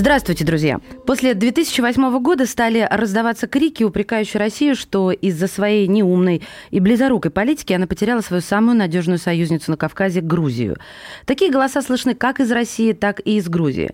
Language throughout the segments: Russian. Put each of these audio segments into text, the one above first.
Здравствуйте, друзья! После 2008 года стали раздаваться крики, упрекающие Россию, что из-за своей неумной и близорукой политики она потеряла свою самую надежную союзницу на Кавказе – Грузию. Такие голоса слышны как из России, так и из Грузии.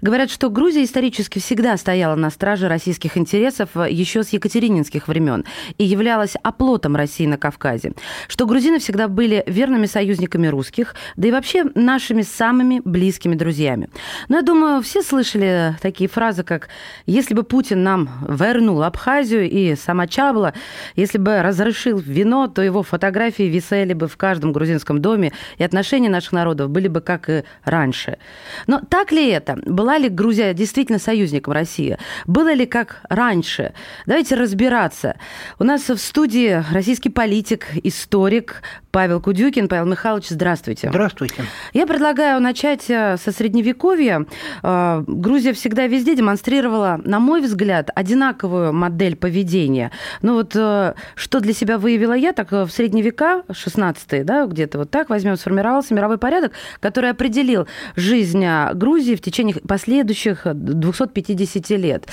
Говорят, что Грузия исторически всегда стояла на страже российских интересов еще с екатерининских времен и являлась оплотом России на Кавказе. Что грузины всегда были верными союзниками русских, да и вообще нашими самыми близкими друзьями. Но я думаю, все слышали такие фразы, как «если бы Путин нам вернул Абхазию и Самачабла, если бы разрешил вино, то его фотографии висели бы в каждом грузинском доме, и отношения наших народов были бы как и раньше». Но так ли это? Была ли Грузия действительно союзником России? Было ли как раньше? Давайте разбираться. У нас в студии российский политик, историк Павел Кудюкин. Павел Михайлович, здравствуйте. Здравствуйте. Я предлагаю начать э, со Средневековья. Э, Грузия всегда везде демонстрировала, на мой взгляд, одинаковую модель поведения. Ну вот э, что для себя выявила я, так в средние века, 16 да, где-то вот так возьмем, сформировался мировой порядок, который определил жизнь Грузии в течение последующих 250 лет.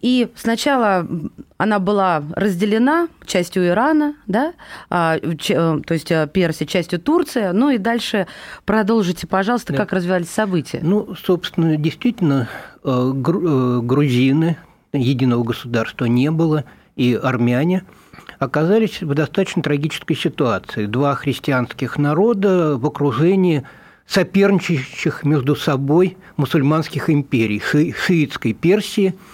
И сначала она была разделена частью Ирана, да, а, то есть Персия, частью Турции. Ну и дальше продолжите, пожалуйста, да. как развивались события. Ну, собственно, действительно, э, э, грузины, единого государства не было, и армяне оказались в достаточно трагической ситуации. Два христианских народа в окружении соперничающих между собой мусульманских империй, ши шиитской Персии –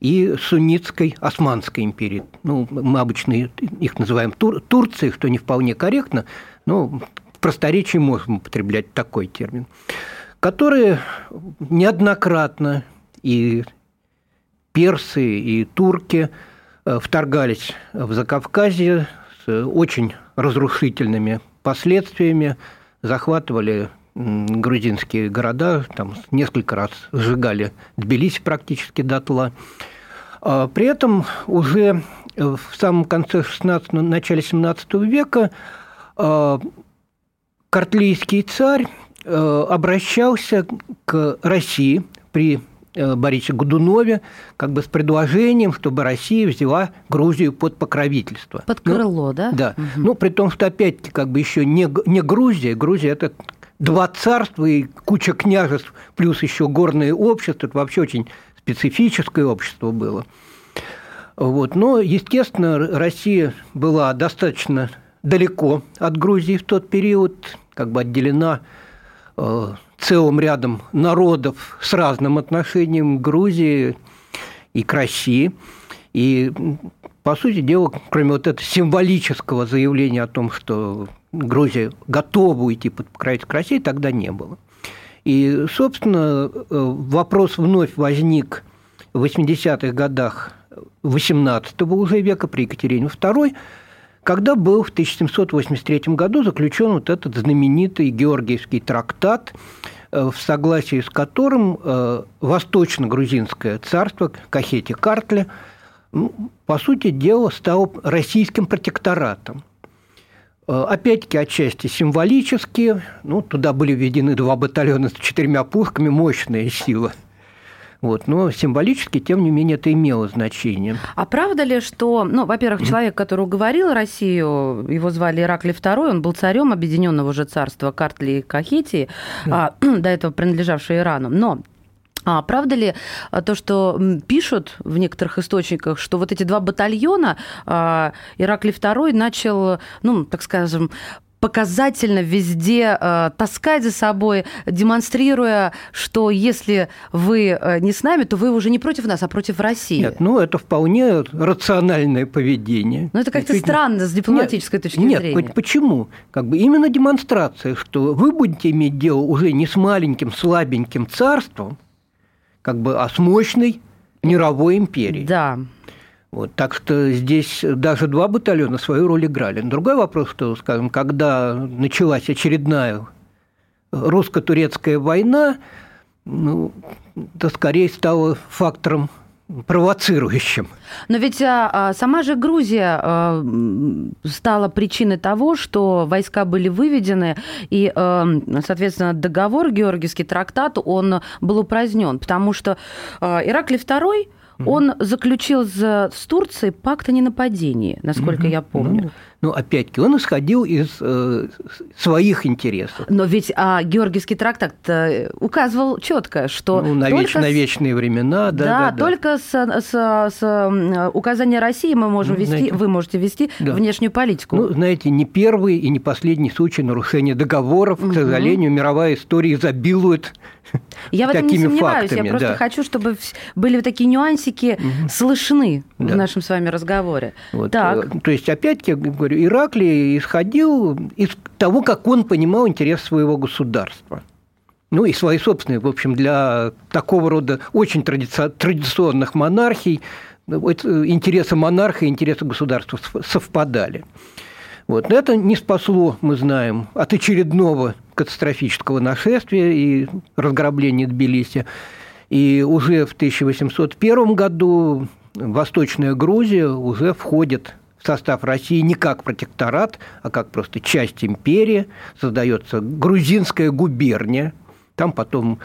и суннитской Османской империи. Ну, мы обычно их называем Тур Турцией, что не вполне корректно, но в просторечии можем употреблять такой термин, которые неоднократно и персы, и турки э, вторгались в Закавказье с очень разрушительными последствиями, захватывали грузинские города, там несколько раз сжигали Тбилиси практически дотла. А при этом уже в самом конце 16 начале 17 века а, картлийский царь обращался к России при Борисе Годунове как бы с предложением, чтобы Россия взяла Грузию под покровительство. Под ну, крыло, ну, да? Да. Угу. Ну, при том, что опять-таки как бы еще не, не Грузия, Грузия – это два царства и куча княжеств, плюс еще горное общество, это вообще очень специфическое общество было. Вот. Но, естественно, Россия была достаточно далеко от Грузии в тот период, как бы отделена э, целым рядом народов с разным отношением к Грузии и к России. И, по сути дела, кроме вот этого символического заявления о том, что Грузия готова уйти под покровительство России, тогда не было. И, собственно, э, вопрос вновь возник в 80-х годах XVIII уже века при Екатерине II, когда был в 1783 году заключен вот этот знаменитый Георгиевский трактат, э, в согласии с которым э, Восточно-Грузинское царство Кахети Картля, ну, по сути дела, стало российским протекторатом. Э, опять-таки, отчасти символически, ну, туда были введены два батальона с четырьмя пушками, мощная сила – вот. Но символически, тем не менее, это имело значение. А правда ли, что, ну, во-первых, человек, который уговорил Россию, его звали Ираклий II, он был царем Объединенного же царства Картли и Кахетии, а, до этого принадлежавшего Ирану. Но а правда ли а, то, что пишут в некоторых источниках, что вот эти два батальона а, Ираклий II начал, ну, так скажем, показательно везде э, таскать за собой, демонстрируя, что если вы э, не с нами, то вы уже не против нас, а против России. Нет, ну это вполне рациональное поведение. Но это как-то странно с дипломатической нет, точки нет, зрения. Нет, почему? Как бы именно демонстрация, что вы будете иметь дело уже не с маленьким слабеньким царством, как бы, а с мощной мировой империей. Да. Вот, так что здесь даже два батальона свою роль играли. Другой вопрос, что, скажем, когда началась очередная русско-турецкая война, ну, это скорее стало фактором провоцирующим. Но ведь а, сама же Грузия а, стала причиной того, что войска были выведены, и, а, соответственно, договор, Георгиевский трактат, он был упразднен, потому что а, Ираклий II он заключил с, с Турцией пакт о ненападении, насколько я помню. Ну, ну, опять-таки, он исходил из э, своих интересов. Но ведь а, Георгиевский трактат э, указывал четко, что... Ну, на, веч, на вечные времена, да, да, да. только с, с, с указания России мы можем ну, вести, знаете, вы можете вести да. внешнюю политику. Ну, знаете, не первый и не последний случай нарушения договоров, угу. к сожалению, мировая история изобилует я в этом не сомневаюсь, фактами, я просто да. хочу, чтобы были такие нюансики угу. слышны да. в нашем с вами разговоре. Вот. Так. Э, то есть, опять-таки, говорю, Ираклий исходил из того, как он понимал интерес своего государства. Ну и свои собственные, в общем, для такого рода очень традиционных монархий интересы монарха и интересы государства совпадали. Вот. Но это не спасло, мы знаем, от очередного катастрофического нашествия и разграбления Тбилиси. И уже в 1801 году Восточная Грузия уже входит в состав России не как протекторат, а как просто часть империи. Создается грузинская губерния. Там потом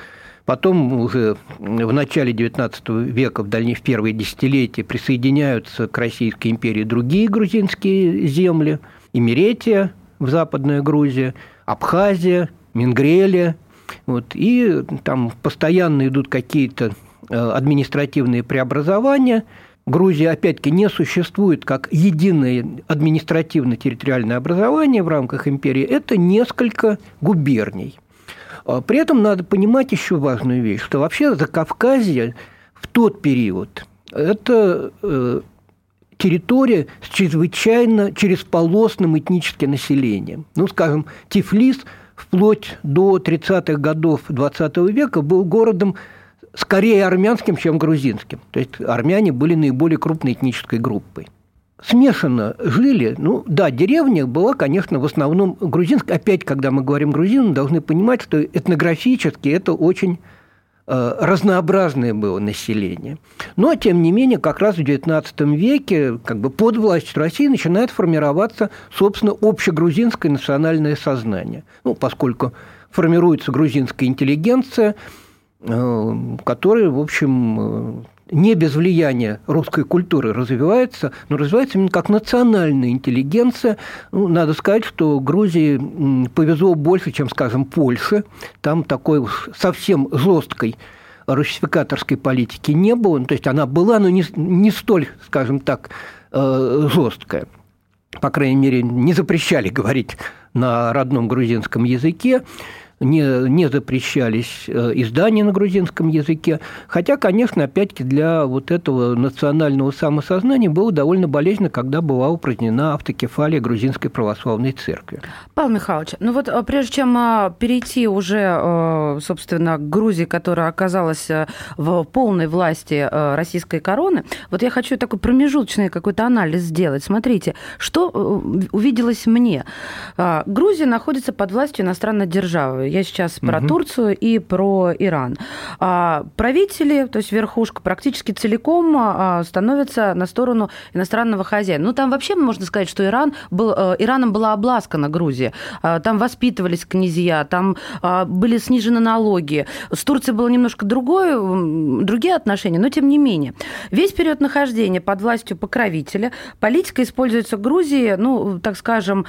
Потом уже в начале XIX века, в дальнейшем первые десятилетия, присоединяются к Российской империи другие грузинские земли. Имеретия в Западная Грузия, Абхазия, Мингрелия. Вот, и там постоянно идут какие-то э, административные преобразования. Грузия, опять-таки, не существует как единое административно-территориальное образование в рамках империи. Это несколько губерний. А при этом надо понимать еще важную вещь, что вообще Закавказье в тот период это э, территория с чрезвычайно чересполосным этническим населением. Ну, скажем, Тифлис вплоть до 30-х годов XX века был городом скорее армянским, чем грузинским. То есть армяне были наиболее крупной этнической группой. Смешанно жили, ну да, деревня была, конечно, в основном грузинская. Опять, когда мы говорим грузин, должны понимать, что этнографически это очень разнообразное было население. Но, тем не менее, как раз в XIX веке как бы под властью России начинает формироваться, собственно, общегрузинское национальное сознание. Ну, поскольку формируется грузинская интеллигенция, э, которая, в общем, э, не без влияния русской культуры развивается, но развивается именно как национальная интеллигенция. Ну, надо сказать, что Грузии повезло больше, чем, скажем, Польше. Там такой совсем жесткой русификаторской политики не было. То есть она была, но не, не столь, скажем так, э, жесткая. По крайней мере, не запрещали говорить на родном грузинском языке не, не запрещались э, издания на грузинском языке. Хотя, конечно, опять-таки для вот этого национального самосознания было довольно болезненно, когда была упразднена автокефалия грузинской православной церкви. Павел Михайлович, ну вот э, прежде чем э, перейти уже, собственно, к Грузии, которая оказалась в полной власти российской короны, вот я хочу такой промежуточный какой-то анализ сделать. Смотрите, что увиделось мне. Грузия находится под властью иностранной державы я сейчас про угу. Турцию и про Иран. А, правители, то есть верхушка, практически целиком а, становятся на сторону иностранного хозяина. Ну, там вообще можно сказать, что Иран был, э, Ираном была обласкана Грузия. А, там воспитывались князья, там были снижены налоги. С Турцией было немножко другое, другие отношения, но тем не менее. Весь период нахождения под властью покровителя политика используется в Грузии, ну, так скажем,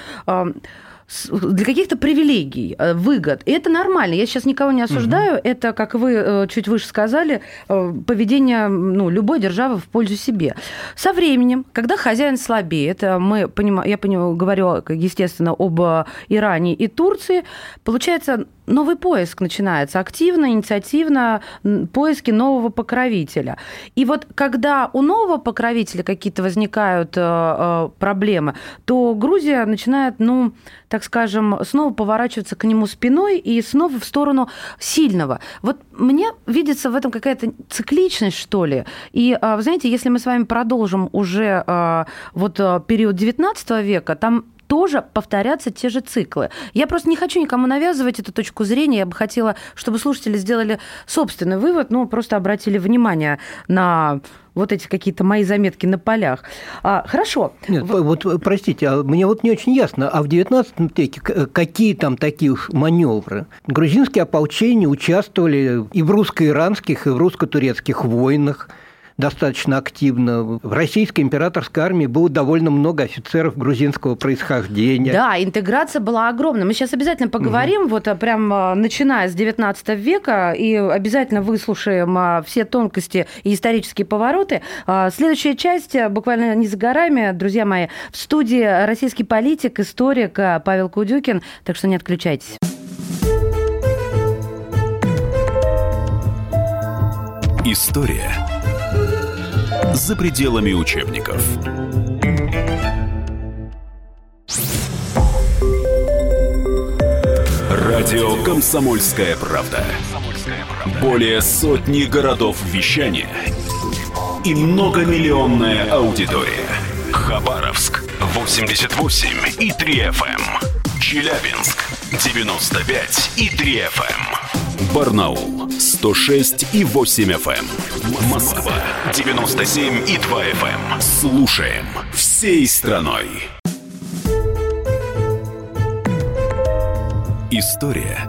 для каких-то привилегий, э, выгод. И это нормально. Я сейчас никого не осуждаю. Угу. Это, как вы э, чуть выше сказали, э, поведение ну, любой державы в пользу себе. Со временем, когда хозяин слабеет, мы понимаем, я понимаю, говорю, естественно, об Иране и Турции, получается новый поиск начинается, активно, инициативно поиски нового покровителя. И вот когда у нового покровителя какие-то возникают э, э, проблемы, то Грузия начинает, ну, так скажем, снова поворачиваться к нему спиной и снова в сторону сильного. Вот мне видится в этом какая-то цикличность, что ли. И, э, вы знаете, если мы с вами продолжим уже вот период XIX века, там тоже повторяться те же циклы. Я просто не хочу никому навязывать эту точку зрения. Я бы хотела, чтобы слушатели сделали собственный вывод, ну, просто обратили внимание на вот эти какие-то мои заметки на полях. А, хорошо. Нет, вот простите, а мне вот не очень ясно, а в XIX веке какие там такие уж маневры? Грузинские ополчения участвовали и в русско-иранских, и в русско-турецких войнах – достаточно активно. В российской императорской армии было довольно много офицеров грузинского происхождения. Да, интеграция была огромная. Мы сейчас обязательно поговорим, угу. вот а, прям а, начиная с 19 века, и обязательно выслушаем а, все тонкости и исторические повороты. Следующая часть буквально не за горами, друзья мои, в студии российский политик, историк Павел Кудюкин, так что не отключайтесь. История за пределами учебников. Радио «Комсомольская правда». Более сотни городов вещания и многомиллионная аудитория. Хабаровск 88 и 3 FM. Эм. Челябинск 95 и 3 FM. Барнаул 106 и 8 FM. Эм. Москва 97 и 2 FM. Эм. Слушаем всей страной. История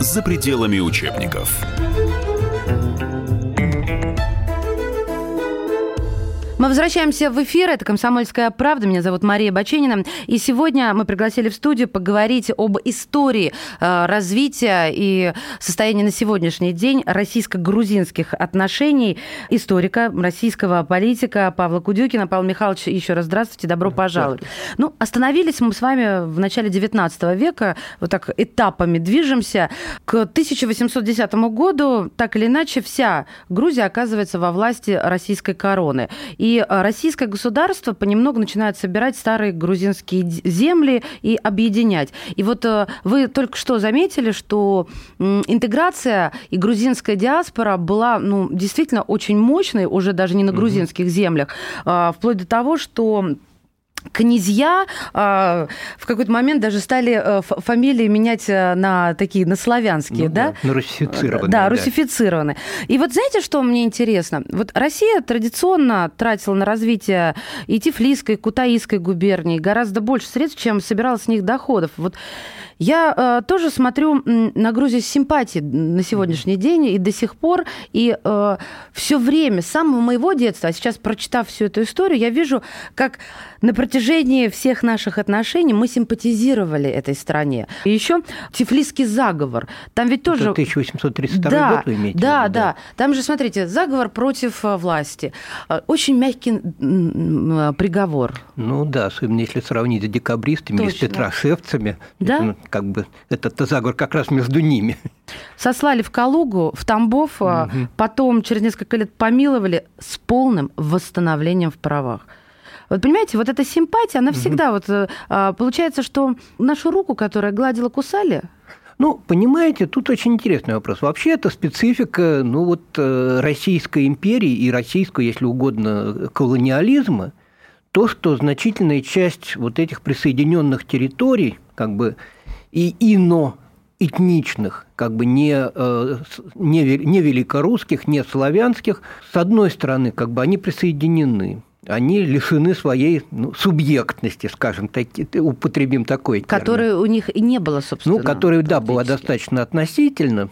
за пределами учебников. Мы возвращаемся в эфир. Это «Комсомольская правда». Меня зовут Мария Баченина. И сегодня мы пригласили в студию поговорить об истории э, развития и состояния на сегодняшний день российско-грузинских отношений историка, российского политика Павла Кудюкина. Павел Михайлович, еще раз здравствуйте, добро пожаловать. Ну, остановились мы с вами в начале 19 века, вот так этапами движемся. К 1810 году, так или иначе, вся Грузия оказывается во власти российской короны. И и а, российское государство понемногу начинает собирать старые грузинские земли и объединять. И вот э, вы только что заметили, что интеграция и грузинская диаспора была ну, действительно очень мощной, уже даже не на грузинских землях, а, вплоть до того, что князья э, в какой-то момент даже стали э, фамилии менять э, на такие, на славянские, ну, да? да? На русифицированные. Да, да, русифицированные. И вот знаете, что мне интересно? Вот Россия традиционно тратила на развитие и Тифлисской, и Кутаисской губернии гораздо больше средств, чем собирала с них доходов. Вот я э, тоже смотрю на Грузию с симпатией на сегодняшний день и до сих пор, и э, все время, с самого моего детства, а сейчас прочитав всю эту историю, я вижу, как на протяжении всех наших отношений мы симпатизировали этой стране. И еще Тифлисский заговор. Там ведь тоже... Это 1832 да, год вы имеете да, виду, да, да. Там же, смотрите, заговор против э, власти. Э, очень мягкий э, приговор. Ну да, особенно если сравнить с декабристами Точно. с петрошевцами. Да? Как бы этот заговор как раз между ними. Сослали в Калугу, в Тамбов, угу. потом через несколько лет помиловали с полным восстановлением в правах. Вот понимаете, вот эта симпатия, она всегда угу. вот э, а, получается, что нашу руку, которая гладила, кусали. Ну, понимаете, тут очень интересный вопрос. Вообще это специфика, ну вот э, Российской империи и российского, если угодно, колониализма, то, что значительная часть вот этих присоединенных территорий, как бы и ино этничных, как бы не, э, не, не великорусских, не славянских, с одной стороны, как бы они присоединены они лишены своей ну, субъектности, скажем, так, употребим такой термин. Которой у них и не было, собственно. Ну, которая, да, была достаточно относительно,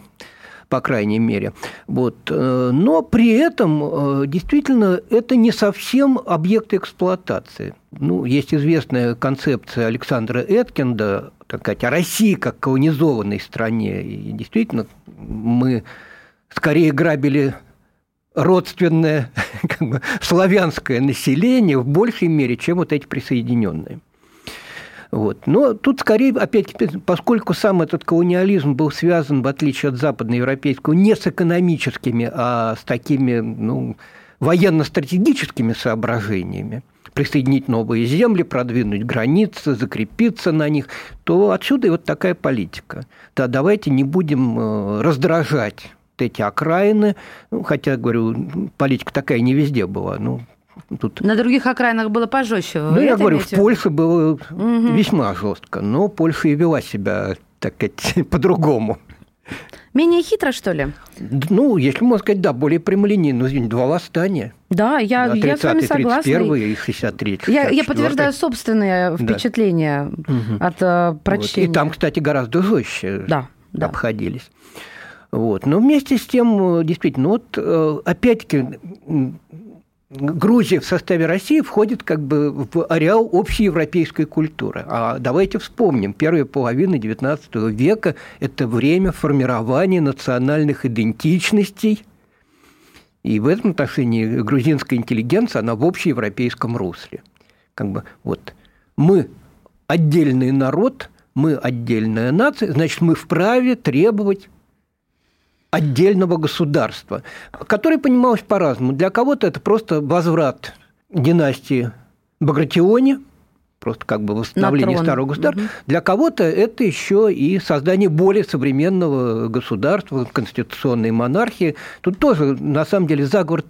по крайней мере. Вот. Э, но при этом э, действительно это не совсем объект эксплуатации. Ну, есть известная концепция Александра Эткинда, так сказать, о России как колонизованной стране. И действительно, мы скорее грабили родственное как бы, славянское население в большей мере, чем вот эти присоединенные. Вот. Но тут скорее, опять, поскольку сам этот колониализм был связан, в отличие от западноевропейского, не с экономическими, а с такими ну, военно-стратегическими соображениями, присоединить новые земли, продвинуть границы, закрепиться на них, то отсюда и вот такая политика. Да, давайте не будем э, раздражать эти окраины, ну, хотя, говорю, политика такая не везде была, ну, Тут... На других окраинах было пожестче. Ну, я говорю, в Польше было угу. весьма жестко, но Польша и вела себя, так сказать, по-другому. Менее хитро, что ли? Ну, если можно сказать, да, более прямолинейно. Ну, два восстания. Да, я, да, 30, я с вами согласна. 31 и 63 я, я подтверждаю собственные впечатления да. от uh, прочтения. Вот. И там, кстати, гораздо жестче да, обходились. Да. Вот. Но вместе с тем, э, действительно, вот э, опять-таки Грузия в составе России входит как бы в ареал общеевропейской культуры. А давайте вспомним, первая половина XIX века – это время формирования национальных идентичностей, и в этом отношении грузинская интеллигенция, она в общеевропейском русле. Как бы вот мы отдельный народ, мы отдельная нация, значит, мы вправе требовать отдельного государства, которое понималось по-разному. Для кого-то это просто возврат династии Багратиони – просто как бы восстановление старого государства. Угу. Для кого-то это еще и создание более современного государства, конституционной монархии. Тут тоже, на самом деле, заговор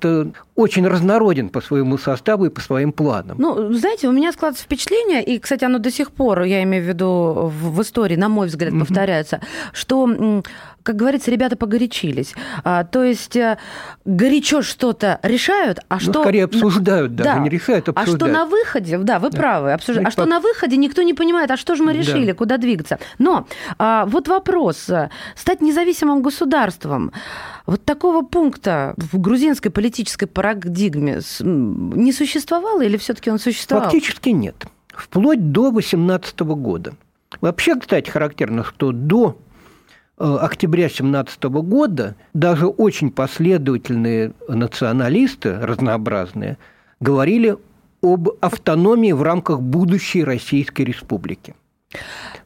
очень разнороден по своему составу и по своим планам. Ну, знаете, у меня складывается впечатление, и, кстати, оно до сих пор, я имею в виду, в истории, на мой взгляд, повторяется, что как говорится, ребята погорячились. А, то есть э, горячо что-то решают, а ну, что... скорее обсуждают, даже да. не решают, обсуждают. А что на выходе, да, вы да. правы, обсуждают. А что на выходе никто не понимает, а что же мы решили, да. куда двигаться. Но а, вот вопрос. Стать независимым государством, вот такого пункта в грузинской политической парадигме не существовало или все таки он существовал? Фактически нет. Вплоть до 18 года. Вообще, кстати, характерно, что до Э, октября 17 года даже очень последовательные националисты, разнообразные, говорили об автономии в рамках будущей Российской Республики.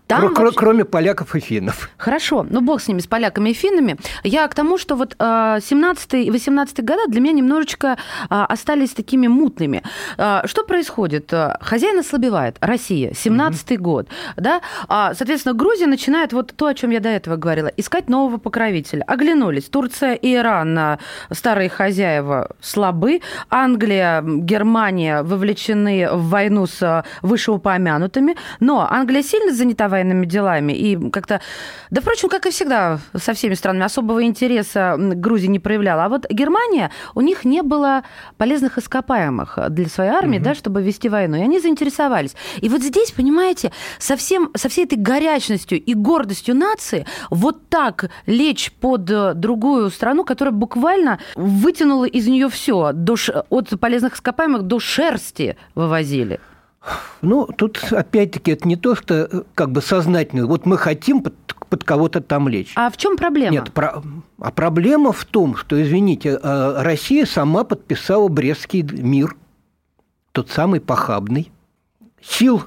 Там Кр- вообще... Кроме поляков и финнов. Хорошо, ну бог с ними, с поляками и финнами. Я к тому, что вот 17 и 18 года для меня немножечко а, остались такими мутными. А, что происходит? Хозяин ослабевает, Россия, 17 угу. год. Да? А, соответственно, Грузия начинает вот то, о чем я до этого говорила, искать нового покровителя. Оглянулись. Турция и Иран, старые хозяева, слабы. Англия, Германия вовлечены в войну с вышеупомянутыми. Но Англия сильно занята военными делами. И как-то, да, впрочем, как и всегда со всеми странами, особого интереса Грузия не проявляла. А вот Германия, у них не было полезных ископаемых для своей армии, угу. да, чтобы вести войну. И они заинтересовались. И вот здесь, понимаете, совсем, со всей этой горячностью и гордостью нации вот так лечь под другую страну, которая буквально вытянула из нее все, от полезных ископаемых до шерсти вывозили. Ну, тут опять-таки это не то, что э, как бы сознательно. Вот мы хотим под, под кого-то там лечь. А в чем проблема? Нет, про... а проблема в том, что, извините, э, Россия сама подписала Брестский мир, тот самый похабный. Сил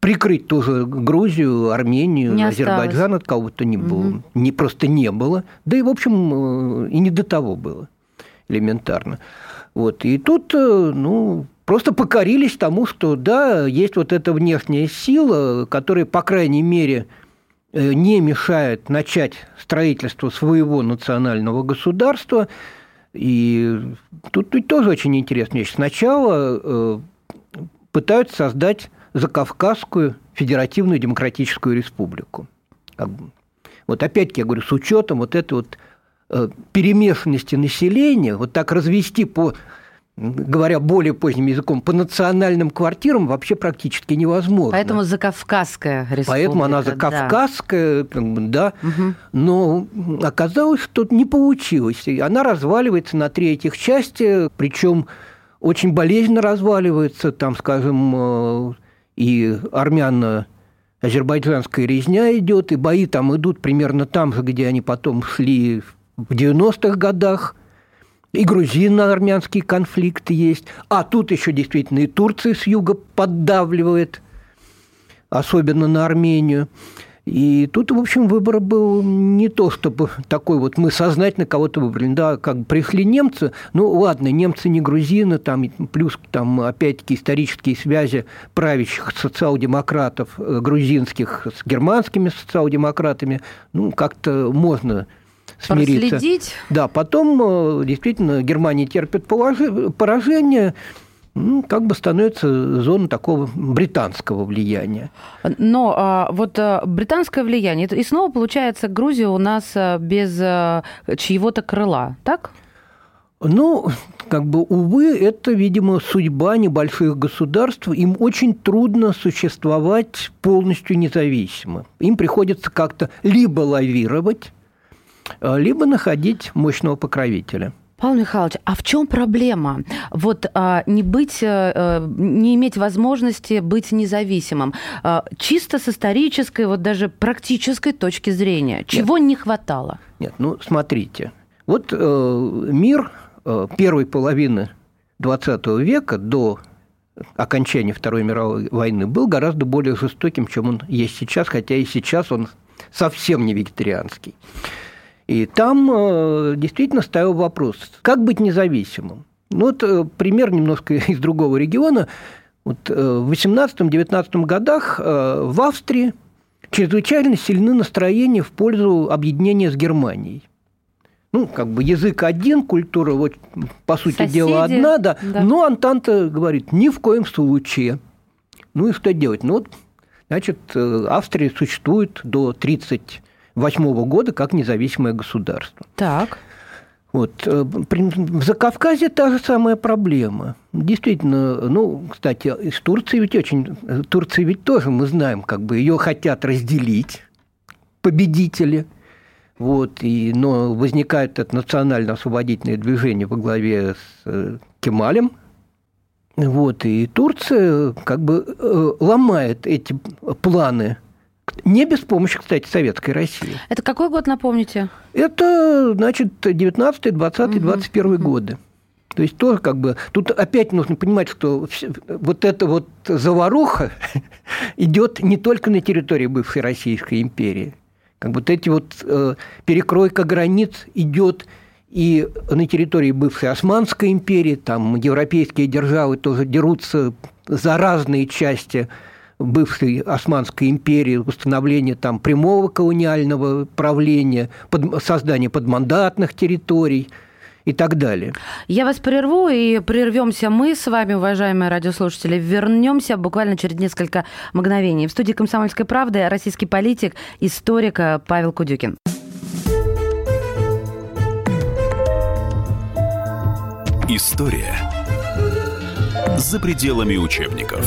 прикрыть тоже Грузию, Армению, не Азербайджан от кого-то не было. Угу. Не, просто не было. Да и, в общем, э, и не до того было элементарно. Вот. И тут, ну, просто покорились тому, что да, есть вот эта внешняя сила, которая, по крайней мере, э, не мешает начать строительство своего национального государства. И тут, тут тоже очень интересная вещь. Сначала э, пытаются создать Закавказскую Федеративную Демократическую Республику. Вот опять-таки, я говорю, с учетом вот этой вот э, перемешанности населения, вот так развести по говоря более поздним языком, по национальным квартирам вообще практически невозможно. Поэтому Закавказская республика. Поэтому она Закавказская, да, как бы, да. Угу. но оказалось, что не получилось. Она разваливается на три этих части, причем очень болезненно разваливается, там, скажем, э, и армяно азербайджанская резня идет, и бои там идут примерно там же, где они потом шли в 90-х годах – и грузино-армянский конфликт есть. А тут еще действительно и Турция с юга поддавливает, особенно на Армению. И тут, в общем, выбор был не то, чтобы такой вот мы сознательно кого-то выбрали. Да, как бы пришли немцы, ну ладно, немцы не грузины, там плюс там опять-таки исторические связи правящих социал-демократов э, грузинских с германскими социал-демократами, ну как-то можно смириться. Проследить. Да, потом э, действительно Германия терпит поражение, ну, как бы становится зона такого британского влияния. Но а, вот а, британское влияние, и снова получается Грузия у нас а, без а, чьего-то крыла, так? Ну, как бы, увы, это, видимо, судьба небольших государств. Им очень трудно существовать полностью независимо. Им приходится как-то либо лавировать, либо находить мощного покровителя. Павел Михайлович, а в чем проблема? Вот а, не быть, а, не иметь возможности быть независимым, а, чисто с исторической, вот даже практической точки зрения, чего Нет. не хватало? Нет, ну смотрите, вот э, мир э, первой половины XX века до окончания Второй мировой войны был гораздо более жестоким, чем он есть сейчас, хотя и сейчас он совсем не вегетарианский. И там э, действительно стоял вопрос, как быть независимым. Ну, вот э, пример немножко из другого региона. Вот э, в 18-19 годах в Австрии чрезвычайно сильны настроения в пользу объединения с Германией. Ну, как бы язык один, культура, вот, по сути Соседи, дела, одна, да. да. Но Антанта говорит, ни в коем случае. Ну и что делать? Ну, вот, значит, Австрия существует до 30 1948 года как независимое государство. Так. Вот. Э, в Закавказье та же самая проблема. Действительно, ну, кстати, из Турции ведь очень... Турции ведь тоже, мы знаем, как бы ее хотят разделить победители. Вот, и, но возникает это национально-освободительное движение во главе с э, Кемалем. Вот, и Турция как бы э, ломает эти планы не без помощи, кстати, Советской России. Это какой год, напомните? Это, значит, 19 20 21 угу. годы. То есть тоже как бы... Тут опять нужно понимать, что вот эта вот заваруха идет не только на территории бывшей Российской империи. Как вот эти вот э, перекройка границ идет и на территории бывшей Османской империи, там европейские державы тоже дерутся за разные части бывшей Османской империи, установление там прямого колониального правления, под, создание подмандатных территорий и так далее. Я вас прерву, и прервемся мы с вами, уважаемые радиослушатели. Вернемся буквально через несколько мгновений. В студии «Комсомольской правды» российский политик, историк Павел Кудюкин. История за пределами учебников.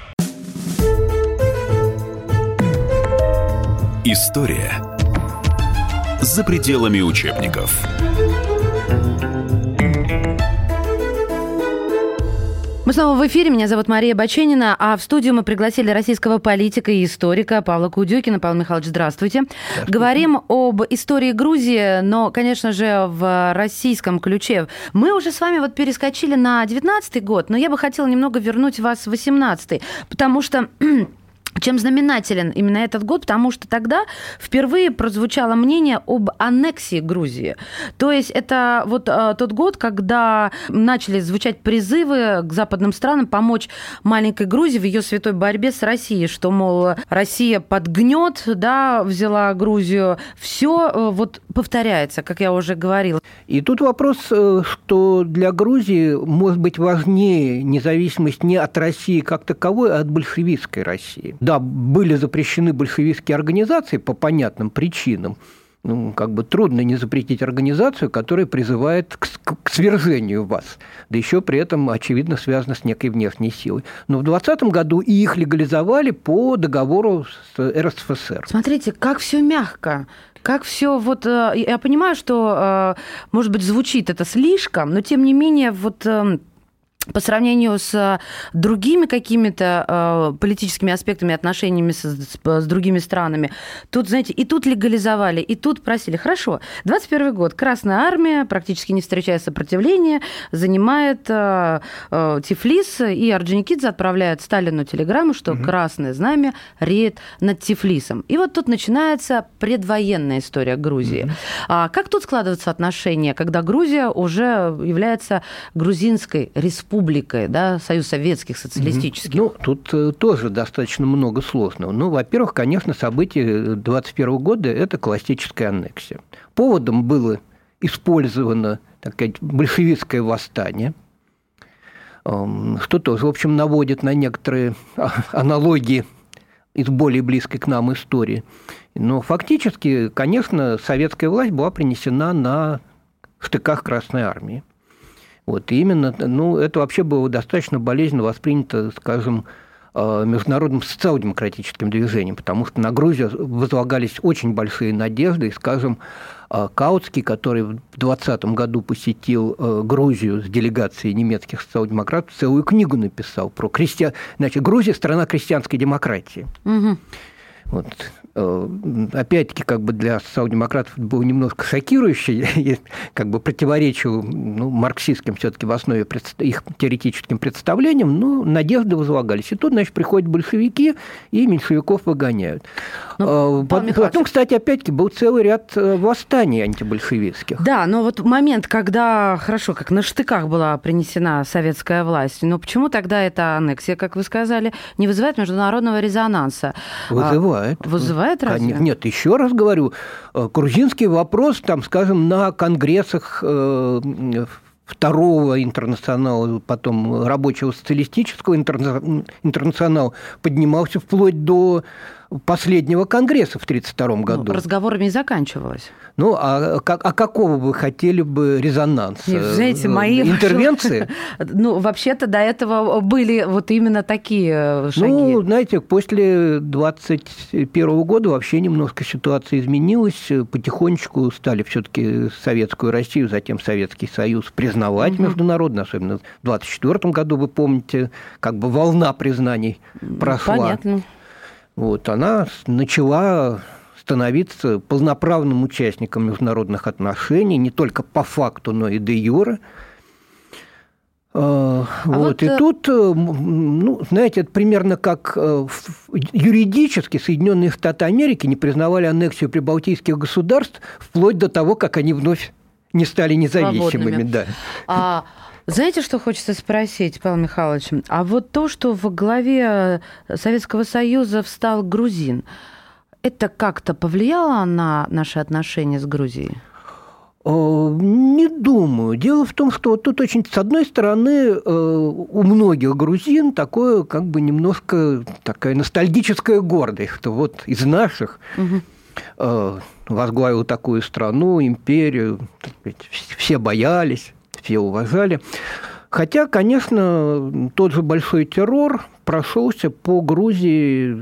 История за пределами учебников. Мы снова в эфире. Меня зовут Мария Баченина, а в студию мы пригласили российского политика и историка Павла Кудюкина. Павел Михайлович, здравствуйте. здравствуйте. Говорим об истории Грузии, но, конечно же, в российском ключе. Мы уже с вами вот перескочили на 19 год, но я бы хотела немного вернуть вас в 18 потому что чем знаменателен именно этот год? Потому что тогда впервые прозвучало мнение об аннексии Грузии. То есть это вот э, тот год, когда начали звучать призывы к западным странам помочь маленькой Грузии в ее святой борьбе с Россией, что, мол, Россия подгнет, да, взяла Грузию. Все э, вот повторяется, как я уже говорила. И тут вопрос, э, что для Грузии может быть важнее независимость не от России как таковой, а от большевистской России да, были запрещены большевистские организации по понятным причинам, ну, как бы трудно не запретить организацию, которая призывает к, к свержению вас, да еще при этом, очевидно, связана с некой внешней силой. Но в 2020 году и их легализовали по договору с РСФСР. Смотрите, как все мягко. Как все вот... Э, я понимаю, что, э, может быть, звучит это слишком, но тем не менее, вот эм, по сравнению с другими какими-то э, политическими аспектами, отношениями с, с, с другими странами, тут, знаете, и тут легализовали, и тут просили. Хорошо, 21 год, Красная Армия, практически не встречая сопротивления, занимает э, э, Тифлис, и Орджоникидзе отправляет Сталину телеграмму, что угу. Красное Знамя реет над Тифлисом. И вот тут начинается предвоенная история Грузии. Угу. А как тут складываются отношения, когда Грузия уже является грузинской республикой? Республикой, да, Союз Советских Социалистических? Ну, тут э, тоже достаточно много сложного. Ну, во-первых, конечно, события 21 года – это классическая аннексия. Поводом было использовано, так сказать, большевистское восстание, эм, что тоже, в общем, наводит на некоторые а, аналогии из более близкой к нам истории. Но фактически, конечно, советская власть была принесена на штыках Красной Армии. Вот, и именно, ну, это вообще было достаточно болезненно воспринято, скажем, э, международным социал-демократическим движением, потому что на Грузию возлагались очень большие надежды, и, скажем, э, Каутский, который в 2020 году посетил э, Грузию с делегацией немецких социал-демократов, целую книгу написал про крестьян... Значит, Грузия – страна крестьянской демократии. Угу. Вот. Э, опять-таки, как бы для социал-демократов было немножко шокирующе, как бы противоречил ну, марксистским все-таки в основе их теоретическим представлениям, но надежды возлагались. И тут, значит, приходят большевики и меньшевиков выгоняют. Ну, Потом, Потом, кстати, опять-таки был целый ряд э, восстаний антибольшевистских. Да, но вот момент, когда, хорошо, как на штыках была принесена советская власть, но почему тогда эта аннексия, как вы сказали, не вызывает международного резонанса? Вызывает. Вызывает вызывает разве? Нет, еще раз говорю, э, грузинский вопрос, там, скажем, на конгрессах э, второго интернационала, потом рабочего социалистического интернационала поднимался вплоть до последнего конгресса в 1932 ну, году. Ну, разговорами и заканчивалось. Ну, а, а, а какого вы хотели бы резонанса? Нет, знаете, мои... Интервенции? Ну, вообще-то до этого были вот именно такие э, шаги. Ну, знаете, после 21 года вообще немножко ситуация изменилась. Потихонечку стали все таки Советскую Россию, затем Советский Союз признавать угу. международно, особенно в 24 году, вы помните, как бы волна признаний прошла. Понятно. Вот, она начала становиться полноправным участником международных отношений, не только по факту, но и де юре. А, вот. вот... И э, тут, э, ну, знаете, это примерно как э, юридически Соединенные Штаты Америки не признавали аннексию прибалтийских государств вплоть до того, как они вновь не стали независимыми. Да. А, знаете, что хочется спросить, Павел Михайлович? А вот то, что во главе Советского Союза встал грузин, это как-то повлияло на наши отношения с Грузией? Не думаю. Дело в том, что тут очень, с одной стороны, э, у многих грузин такое, как бы немножко такая ностальгическая гордость, что вот из наших угу. возглавил такую страну, империю, все боялись, все уважали. Хотя, конечно, тот же большой террор прошелся по Грузии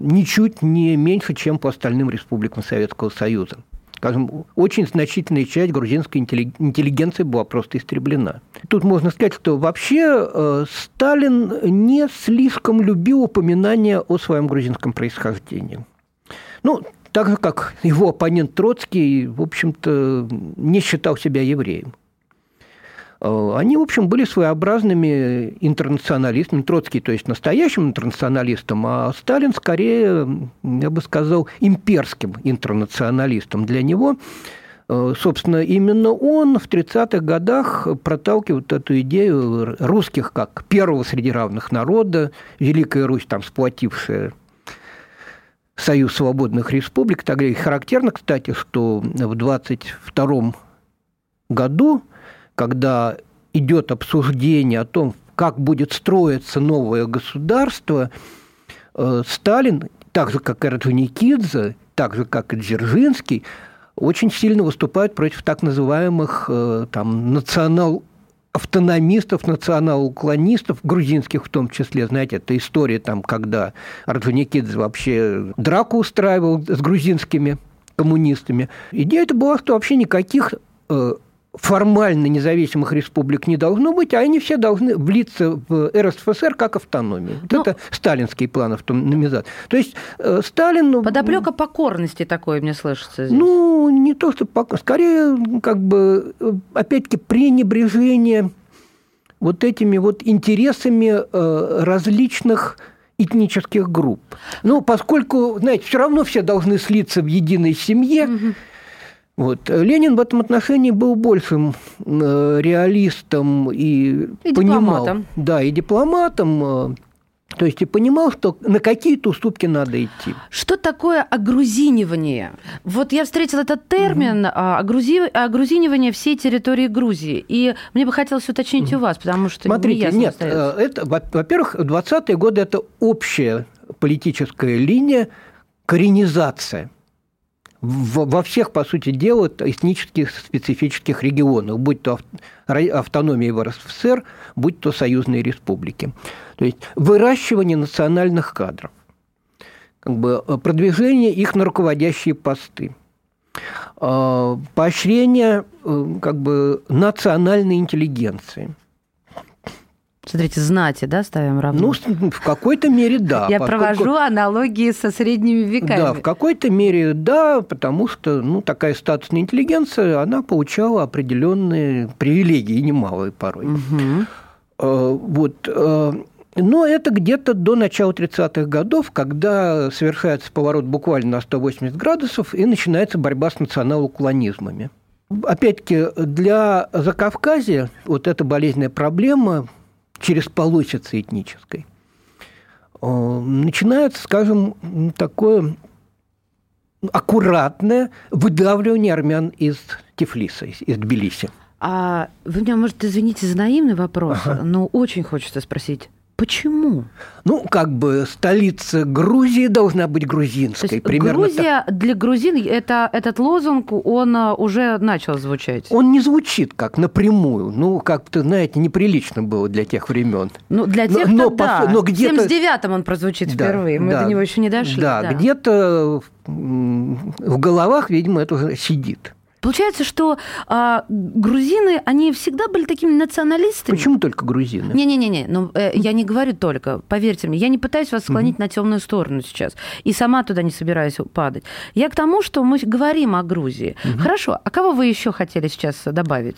ничуть не меньше, чем по остальным республикам Советского Союза. Скажем, очень значительная часть грузинской интеллигенции была просто истреблена. Тут можно сказать, что вообще э, Сталин не слишком любил упоминания о своем грузинском происхождении. Ну, так же, как его оппонент Троцкий, в общем-то, не считал себя евреем. Э, они, в общем, были своеобразными интернационалистами. Троцкий, то есть настоящим интернационалистом, а Сталин скорее, я бы сказал, имперским интернационалистом. Для него э, Собственно, именно он в 30-х годах проталкивает эту идею русских как первого среди равных народа, Великая Русь, там, сплотившая Союз свободных республик. Тогда и характерно, кстати, что в 22 году когда идет обсуждение о том, как будет строиться новое государство, э, Сталин, так же, как и Орджоникидзе, так же, как и Дзержинский, очень сильно выступают против так называемых э, там, национал автономистов, национал-уклонистов, грузинских в том числе, знаете, это история там, когда Орджоникидзе вообще драку устраивал с грузинскими коммунистами. Идея это была, что вообще никаких э, формально независимых республик не должно быть, а они все должны влиться в РСФСР как автономия. Вот ну, это сталинский план автономизации. То есть э, Сталин... Подоплека покорности такой, мне слышится здесь. Ну, не то, что... Скорее, как бы, э, опять-таки, пренебрежение вот этими вот интересами э, различных этнических групп. Ну, поскольку, знаете, все равно все должны слиться в единой семье, угу. Вот. Ленин в этом отношении был большим э, реалистом и, и понимал, дипломатом. да, и дипломатом, э, то есть и понимал, что на какие-то уступки надо идти. Что такое огрузинивание? Вот я встретила этот термин угу. огрузи... огрузинивание всей территории Грузии. И мне бы хотелось уточнить угу. у вас, потому что Смотрите, не нет, остается. это, во-первых, в 20-е годы это общая политическая линия коренизация – во всех, по сути дела, этнических специфических регионах, будь то автономия в РСФСР, будь то союзные республики. То есть выращивание национальных кадров, как бы э, продвижение их на руководящие посты, э, поощрение э, как бы, национальной интеллигенции – Смотрите, знати, да, ставим равно? Ну, в какой-то мере да. Я поскольку... провожу аналогии со средними веками. Да, в какой-то мере да, потому что ну, такая статусная интеллигенция, она получала определенные привилегии, немалые порой. Угу. Вот. Э, но это где-то до начала 30-х годов, когда совершается поворот буквально на 180 градусов и начинается борьба с национал-уклонизмами. Опять-таки, для Закавказья вот эта болезненная проблема через полосицы этнической, э, начинается, скажем, такое аккуратное выдавливание армян из Тифлиса, из Тбилиси. А вы меня, может, извините за наивный вопрос, ага. но очень хочется спросить. Почему? Ну, как бы столица Грузии должна быть грузинской. То есть примерно Грузия так. для грузин, это, этот лозунг, он а, уже начал звучать? Он не звучит как напрямую. Ну, как-то, знаете, неприлично было для тех времен. Ну, для тех, но, но, да. но где-то... В 79-м он прозвучит да, впервые, мы да, до него еще не дошли. Да, да. где-то в головах, видимо, это уже сидит. Получается, что а, грузины, они всегда были такими националистами. Почему только грузины? Не-не-не, ну, э, я не говорю только, поверьте мне, я не пытаюсь вас склонить угу. на темную сторону сейчас, и сама туда не собираюсь падать. Я к тому, что мы говорим о Грузии. Угу. Хорошо, а кого вы еще хотели сейчас добавить?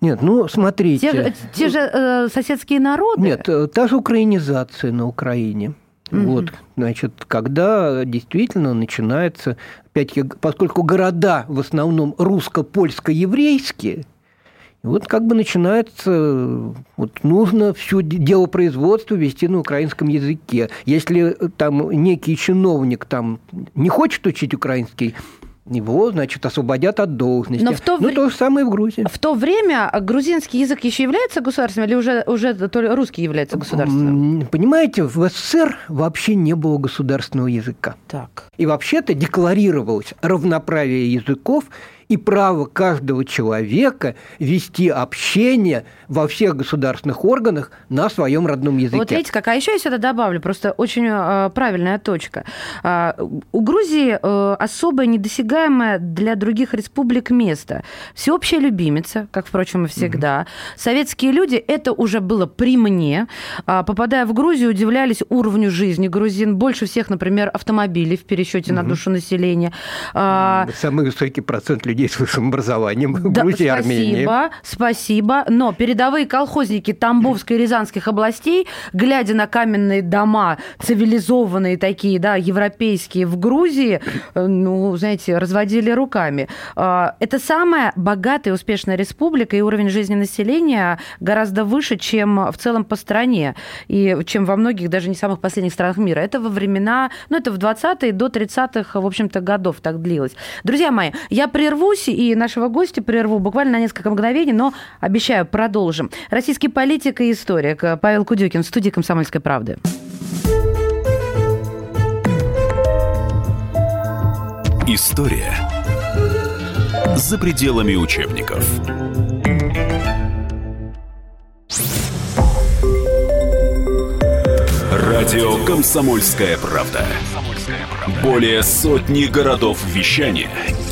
Нет, ну смотрите. Те, те же э, соседские народы? Нет, э, та же украинизация на Украине. Mm-hmm. Вот, значит, когда действительно начинается, опять поскольку города в основном русско-польско-еврейские, вот как бы начинается, вот нужно все дело производства вести на украинском языке. Если там некий чиновник там не хочет учить украинский его, значит, освободят от должности. Но в то, ну, то же самое в Грузии. В то время грузинский язык еще является государственным или уже, уже только русский является государственным? Понимаете, в СССР вообще не было государственного языка. Так. И вообще-то декларировалось равноправие языков и право каждого человека вести общение во всех государственных органах на своем родном языке. Вот видите, какая еще я сюда добавлю, просто очень э, правильная точка. Э, у Грузии э, особое недосягаемое для других республик место. Всеобщая любимица, как, впрочем, и всегда. Угу. Советские люди, это уже было при мне. Э, попадая в Грузию, удивлялись уровню жизни грузин. Больше всех, например, автомобилей в пересчете угу. на душу населения. Э, Самый высокий процент людей с высшим образованием да, Грузии и Армении. Спасибо, спасибо. Но передовые колхозники Тамбовской и Рязанских областей, глядя на каменные дома, цивилизованные такие, да, европейские в Грузии, э, ну, знаете, разводили руками. А, это самая богатая и успешная республика, и уровень жизни населения гораздо выше, чем в целом по стране, и чем во многих, даже не самых последних странах мира. Это во времена, ну, это в 20-е до 30-х, в общем-то, годов так длилось. Друзья мои, я прерву прервусь и нашего гостя прерву буквально на несколько мгновений, но обещаю, продолжим. Российский политик и историк Павел Кудюкин в студии «Комсомольской правды». История за пределами учебников. Радио «Комсомольская правда». Более сотни городов вещания –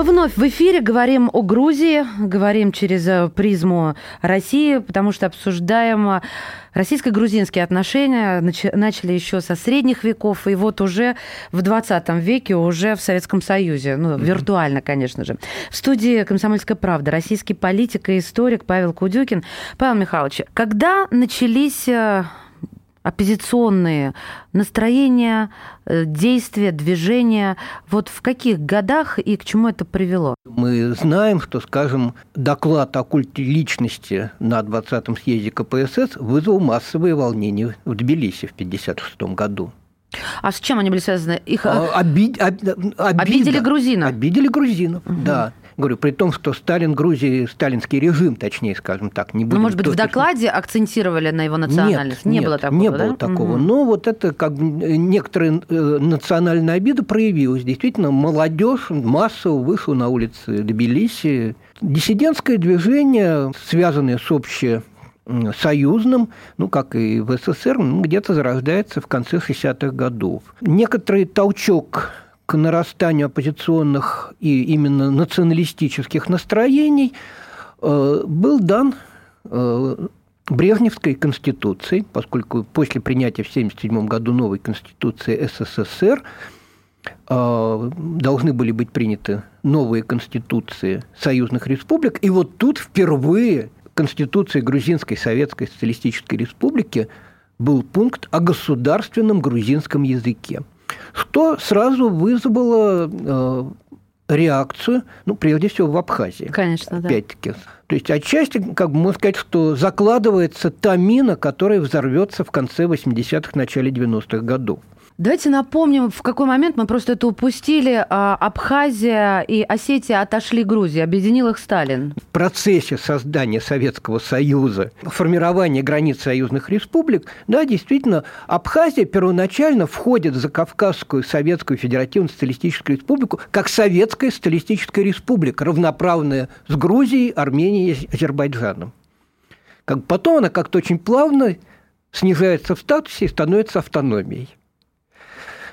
Мы вновь в эфире говорим о Грузии, говорим через э, призму России, потому что обсуждаем э, российско-грузинские отношения, начали еще со средних веков, и вот уже в 20 веке, уже в Советском Союзе, ну, виртуально, конечно же. В студии «Комсомольская правда» российский политик и историк Павел Кудюкин. Павел Михайлович, когда начались э, оппозиционные настроения, э, действия, движения. Вот в каких годах и к чему это привело? Мы знаем, что, скажем, доклад о культе личности на 20-м съезде КПСС вызвал массовые волнения в Тбилиси в 1956 году. А с чем они были связаны? Их а, оби... об... обидели грузинов. Обидели грузинов, угу. да. Говорю, при том, что Сталин Грузии, сталинский режим, точнее, скажем так, не будет. Ну, может быть, в докладе акцентировали на его национальность? Нет, не нет, было такого, не да? было такого. Угу. Но вот это как бы некоторые э, национальная обида проявилась. Действительно, молодежь массово вышла на улицы Тбилиси. Диссидентское движение, связанное с общее союзным, ну, как и в СССР, ну, где-то зарождается в конце 60-х годов. Некоторый толчок к нарастанию оппозиционных и именно националистических настроений э, был дан э, Брежневской конституцией, поскольку после принятия в 1977 году новой конституции СССР э, должны были быть приняты новые конституции союзных республик. И вот тут впервые в Конституции Грузинской Советской Социалистической Республики был пункт о государственном грузинском языке что сразу вызвало э, реакцию, ну, прежде всего, в Абхазии. Конечно, да. Опять-таки. То есть, отчасти, как бы можно сказать, что закладывается та мина, которая взорвется в конце 80-х, начале 90-х годов. Давайте напомним, в какой момент мы просто это упустили. А, Абхазия и Осетия отошли Грузии, объединил их Сталин. В процессе создания Советского Союза, формирования границ союзных республик, да, действительно, Абхазия первоначально входит в Закавказскую Советскую Федеративную Социалистическую Республику как Советская Социалистическая Республика, равноправная с Грузией, Арменией и Азербайджаном. Как потом она как-то очень плавно снижается в статусе и становится автономией.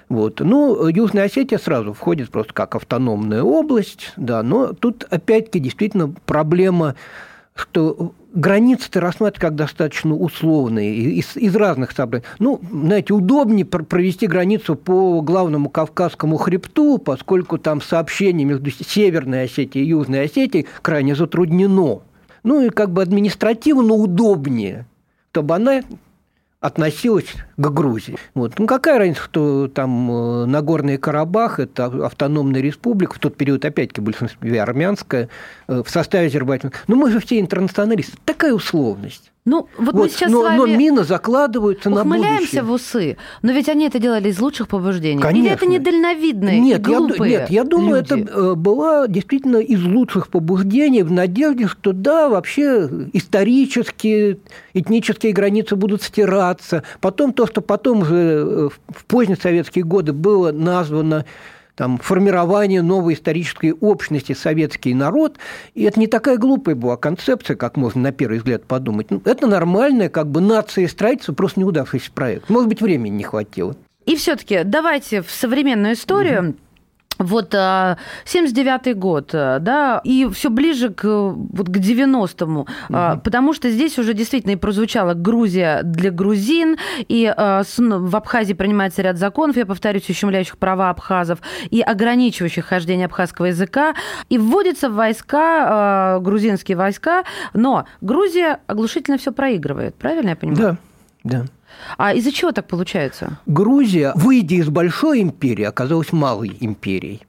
Вот. Ну, Южная Осетия сразу входит просто как автономная область, да, но тут опять-таки действительно проблема, что границы-то рассматривать как достаточно условные, из, из разных соображений. Ну, знаете, удобнее провести границу по главному Кавказскому хребту, поскольку там сообщение между Северной Осетией и Южной Осетией крайне затруднено. Ну и как бы административно удобнее, чтобы она относилась к Грузии. Вот. Ну, какая разница, что там э, Нагорный Карабах – это автономная республика, в тот период, опять-таки, большинстве армянская, э, в составе Азербайджана. Ну, мы же все интернационалисты. Такая условность. Ну, вот, вот мы сейчас но, с вами но мины закладываются на будущее. в усы, но ведь они это делали из лучших побуждений. Конечно. Или это недальновидные нет, глупые я, Нет, я думаю, люди? это была действительно из лучших побуждений в надежде, что да, вообще исторически этнические границы будут стираться. Потом то, что потом уже э, в поздние советские годы было названо там, формирование новой исторической общности советский народ. И это не такая глупая была концепция, как можно на первый взгляд подумать. Ну, это нормальная как бы нация строительства, просто неудавшийся проект. Может быть, времени не хватило. И все-таки давайте в современную историю. Угу. Вот 79-й а, год, а, да, и все ближе к, вот, к 90-му, угу. потому что здесь уже действительно и прозвучала Грузия для грузин, и в Абхазии принимается ряд законов, я повторюсь, ущемляющих права абхазов и ограничивающих хождение абхазского языка, и вводятся в войска, грузинские войска, но Грузия оглушительно все проигрывает, правильно я понимаю? Да, да. А из-за чего так получается? Грузия, выйдя из большой империи, оказалась малой империей.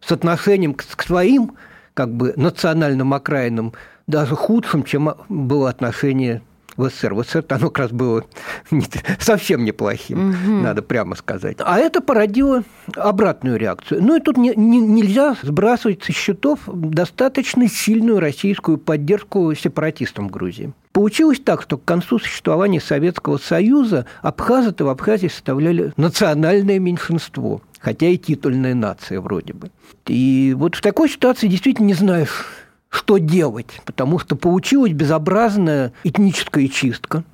С отношением к своим как бы, национальным окраинам даже худшим, чем было отношение в СССР. В СССР оно как раз было совсем неплохим, угу. надо прямо сказать. А это породило обратную реакцию. Ну и тут не, не, нельзя сбрасывать со счетов достаточно сильную российскую поддержку сепаратистам в Грузии. Получилось так, что к концу существования Советского Союза абхазы-то в Абхазии составляли национальное меньшинство, хотя и титульная нация вроде бы. И вот в такой ситуации действительно не знаешь, что делать, потому что получилась безобразная этническая чистка.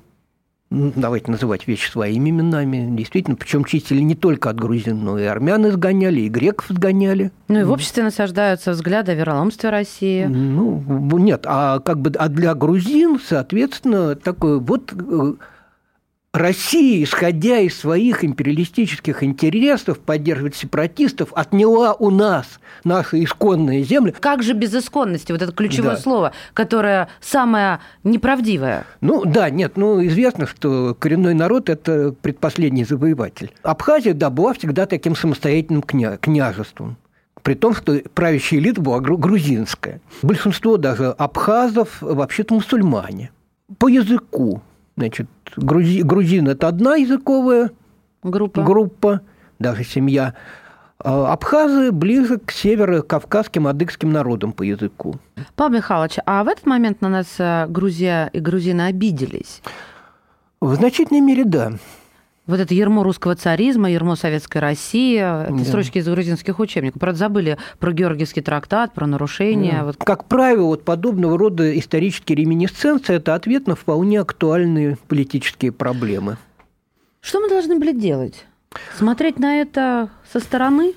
Ну, давайте называть вещи своими именами. Действительно, причем чистили не только от грузин, но и армян изгоняли, и греков изгоняли. Ну и в обществе насаждаются взгляды о вероломстве России. Ну, нет, а как бы а для грузин, соответственно, такой вот э, Россия, исходя из своих империалистических интересов, поддерживать сепаратистов, отняла у нас наши исконные земли. Как же без исконности? Вот это ключевое да. слово, которое самое неправдивое. Ну да, нет, ну известно, что коренной народ – это предпоследний завоеватель. Абхазия, да, была всегда таким самостоятельным кня- княжеством при том, что правящая элита была грузинская. Большинство даже абхазов вообще-то мусульмане. По языку Значит, грузи, грузин – это одна языковая группа, группа даже семья. А абхазы ближе к северо-кавказским адыгским народам по языку. Павел Михайлович, а в этот момент на нас э, Грузия и грузины обиделись? В значительной мере, да. Вот это ермо русского царизма, ермо советской России, это да. строчки из грузинских учебников. Правда, забыли про Георгиевский трактат, про нарушения. Да. Вот. Как правило, вот подобного рода исторические реминисценции – это ответ на вполне актуальные политические проблемы. Что мы должны были делать? Смотреть на это со стороны?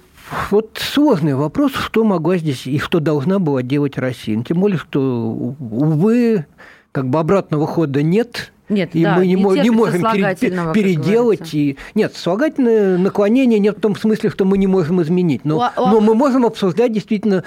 Вот сложный вопрос, что могла здесь и что должна была делать Россия. Тем более, что, увы, как бы обратного хода нет, нет, и да, мы не, не, не можем переделать. И... Нет, слагательное наклонение нет в том смысле, что мы не можем изменить. Но, у, но мы можем обсуждать действительно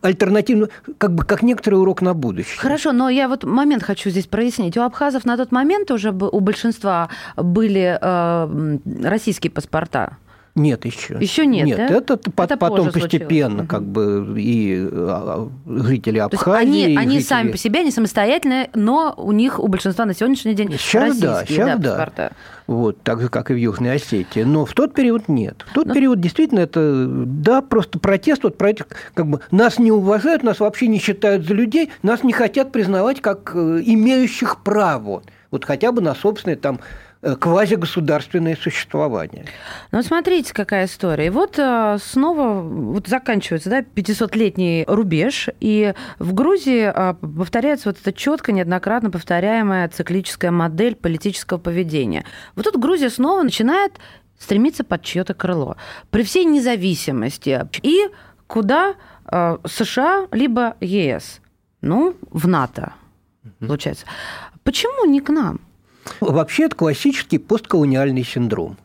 альтернативно, как бы как некоторый урок на будущее. Хорошо, но я вот момент хочу здесь прояснить. У абхазов на тот момент уже у большинства были э, российские паспорта. Нет еще. Еще нет, Нет, да? это, это потом постепенно, случилось. как бы и а, жители Абхазии. они, они жители... сами по себе, они самостоятельные, но у них у большинства на сегодняшний день сейчас да, сейчас да, паспорта. Вот, так же, как и в Южной Осетии. Но в тот период нет. В тот но... период действительно это, да, просто протест, вот против, как бы нас не уважают, нас вообще не считают за людей, нас не хотят признавать как э, имеющих право. Вот хотя бы на собственное там квазигосударственное существование. Ну, смотрите, какая история. И вот э, снова вот заканчивается да, 500-летний рубеж, и в Грузии э, повторяется вот эта четко, неоднократно повторяемая циклическая модель политического поведения. Вот тут Грузия снова начинает стремиться под чье-то крыло. При всей независимости. И куда США либо ЕС? Ну, в НАТО, получается. Почему не к нам? Вообще это классический постколониальный синдром.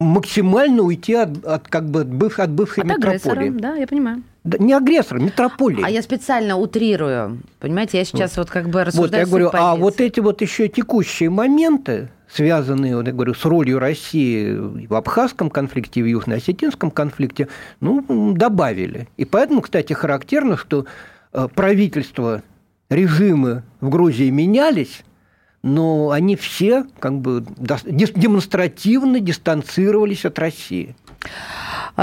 Максимально уйти от, от как бы от, быв, от бывшей от метрополии. да, я понимаю. Да, не агрессор, метрополия. А я специально утрирую. Понимаете, я сейчас вот, вот как бы рассуждаю Вот я говорю, а вот эти вот еще текущие моменты, связанные, вот я говорю, с ролью России в абхазском конфликте, в южно-осетинском конфликте, ну, добавили. И поэтому, кстати, характерно, что э, правительства, режимы в Грузии менялись, но они все как бы демонстративно дистанцировались от России.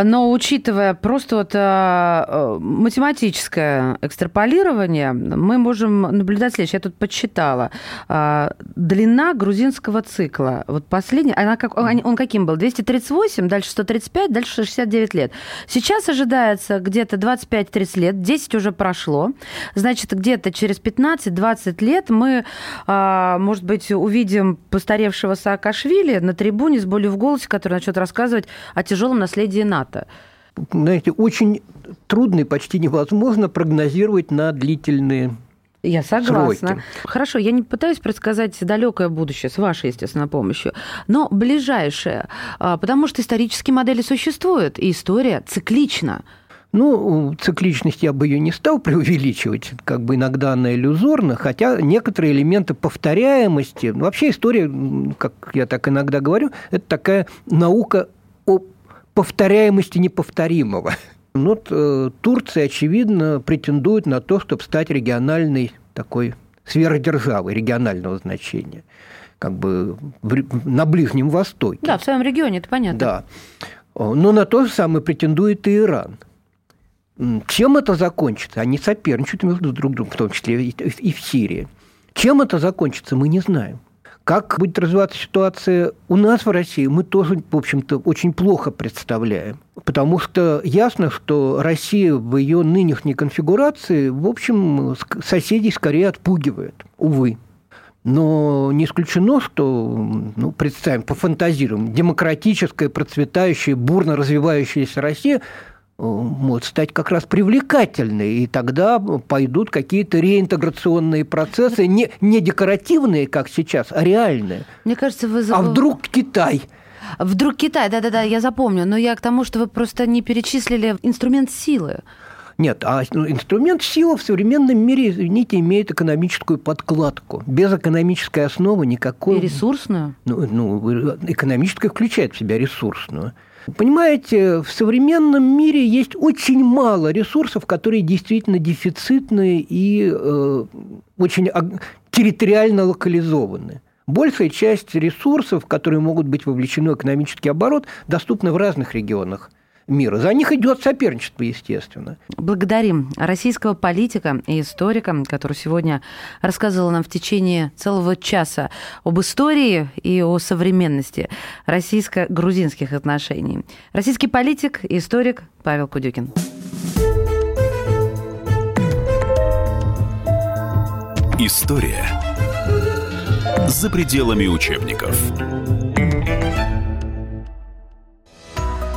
Но учитывая просто вот а, э, математическое экстраполирование, мы можем наблюдать следующее. Я тут подсчитала. А, длина грузинского цикла. Вот последний, она как, он, каким был? 238, дальше 135, дальше 69 лет. Сейчас ожидается где-то 25-30 лет, 10 уже прошло. Значит, где-то через 15-20 лет мы, а, может быть, увидим постаревшего Саакашвили на трибуне с болью в голосе, который начнет рассказывать о тяжелом наследии НАТО. Знаете, очень трудно и почти невозможно прогнозировать на длительные я согласна. Сроки. Хорошо, я не пытаюсь предсказать далекое будущее с вашей, естественно, помощью, но ближайшее, а, потому что исторические модели существуют, и история циклична. Ну, цикличность я бы ее не стал преувеличивать, как бы иногда она иллюзорна, хотя некоторые элементы повторяемости, вообще история, как я так иногда говорю, это такая наука о повторяемости неповторимого. Вот э, Турция, очевидно, претендует на то, чтобы стать региональной такой сверхдержавы регионального значения, как бы на Ближнем Востоке. Да, в своем регионе, это понятно. Да. Но на то же самое претендует и Иран. Чем это закончится? Они соперничают между друг другом, в том числе и в Сирии. Чем это закончится, мы не знаем. Как будет развиваться ситуация у нас в России, мы тоже, в общем-то, очень плохо представляем. Потому что ясно, что Россия в ее нынешней конфигурации, в общем, соседей скорее отпугивает, увы. Но не исключено, что, ну, представим, пофантазируем, демократическая, процветающая, бурно развивающаяся Россия Э, может стать как раз привлекательной, и тогда пойдут какие-то реинтеграционные процессы, не, не декоративные, как сейчас, а реальные. Мне кажется, вы забыв... А вдруг Китай? Вдруг Китай, да-да-да, я запомню, но я к тому, что вы просто не перечислили инструмент силы. Нет, а ну, инструмент силы в современном мире, извините, имеет экономическую подкладку. Без экономической основы никакой... И ресурсную? Ну, ну экономическая включает в себя ресурсную. Понимаете, в современном мире есть очень мало ресурсов, которые действительно дефицитны и э, очень территориально локализованы. Большая часть ресурсов, которые могут быть вовлечены в экономический оборот, доступны в разных регионах мира. За них идет соперничество, естественно. Благодарим российского политика и историка, который сегодня рассказывал нам в течение целого часа об истории и о современности российско-грузинских отношений. Российский политик и историк Павел Кудюкин. История за пределами учебников.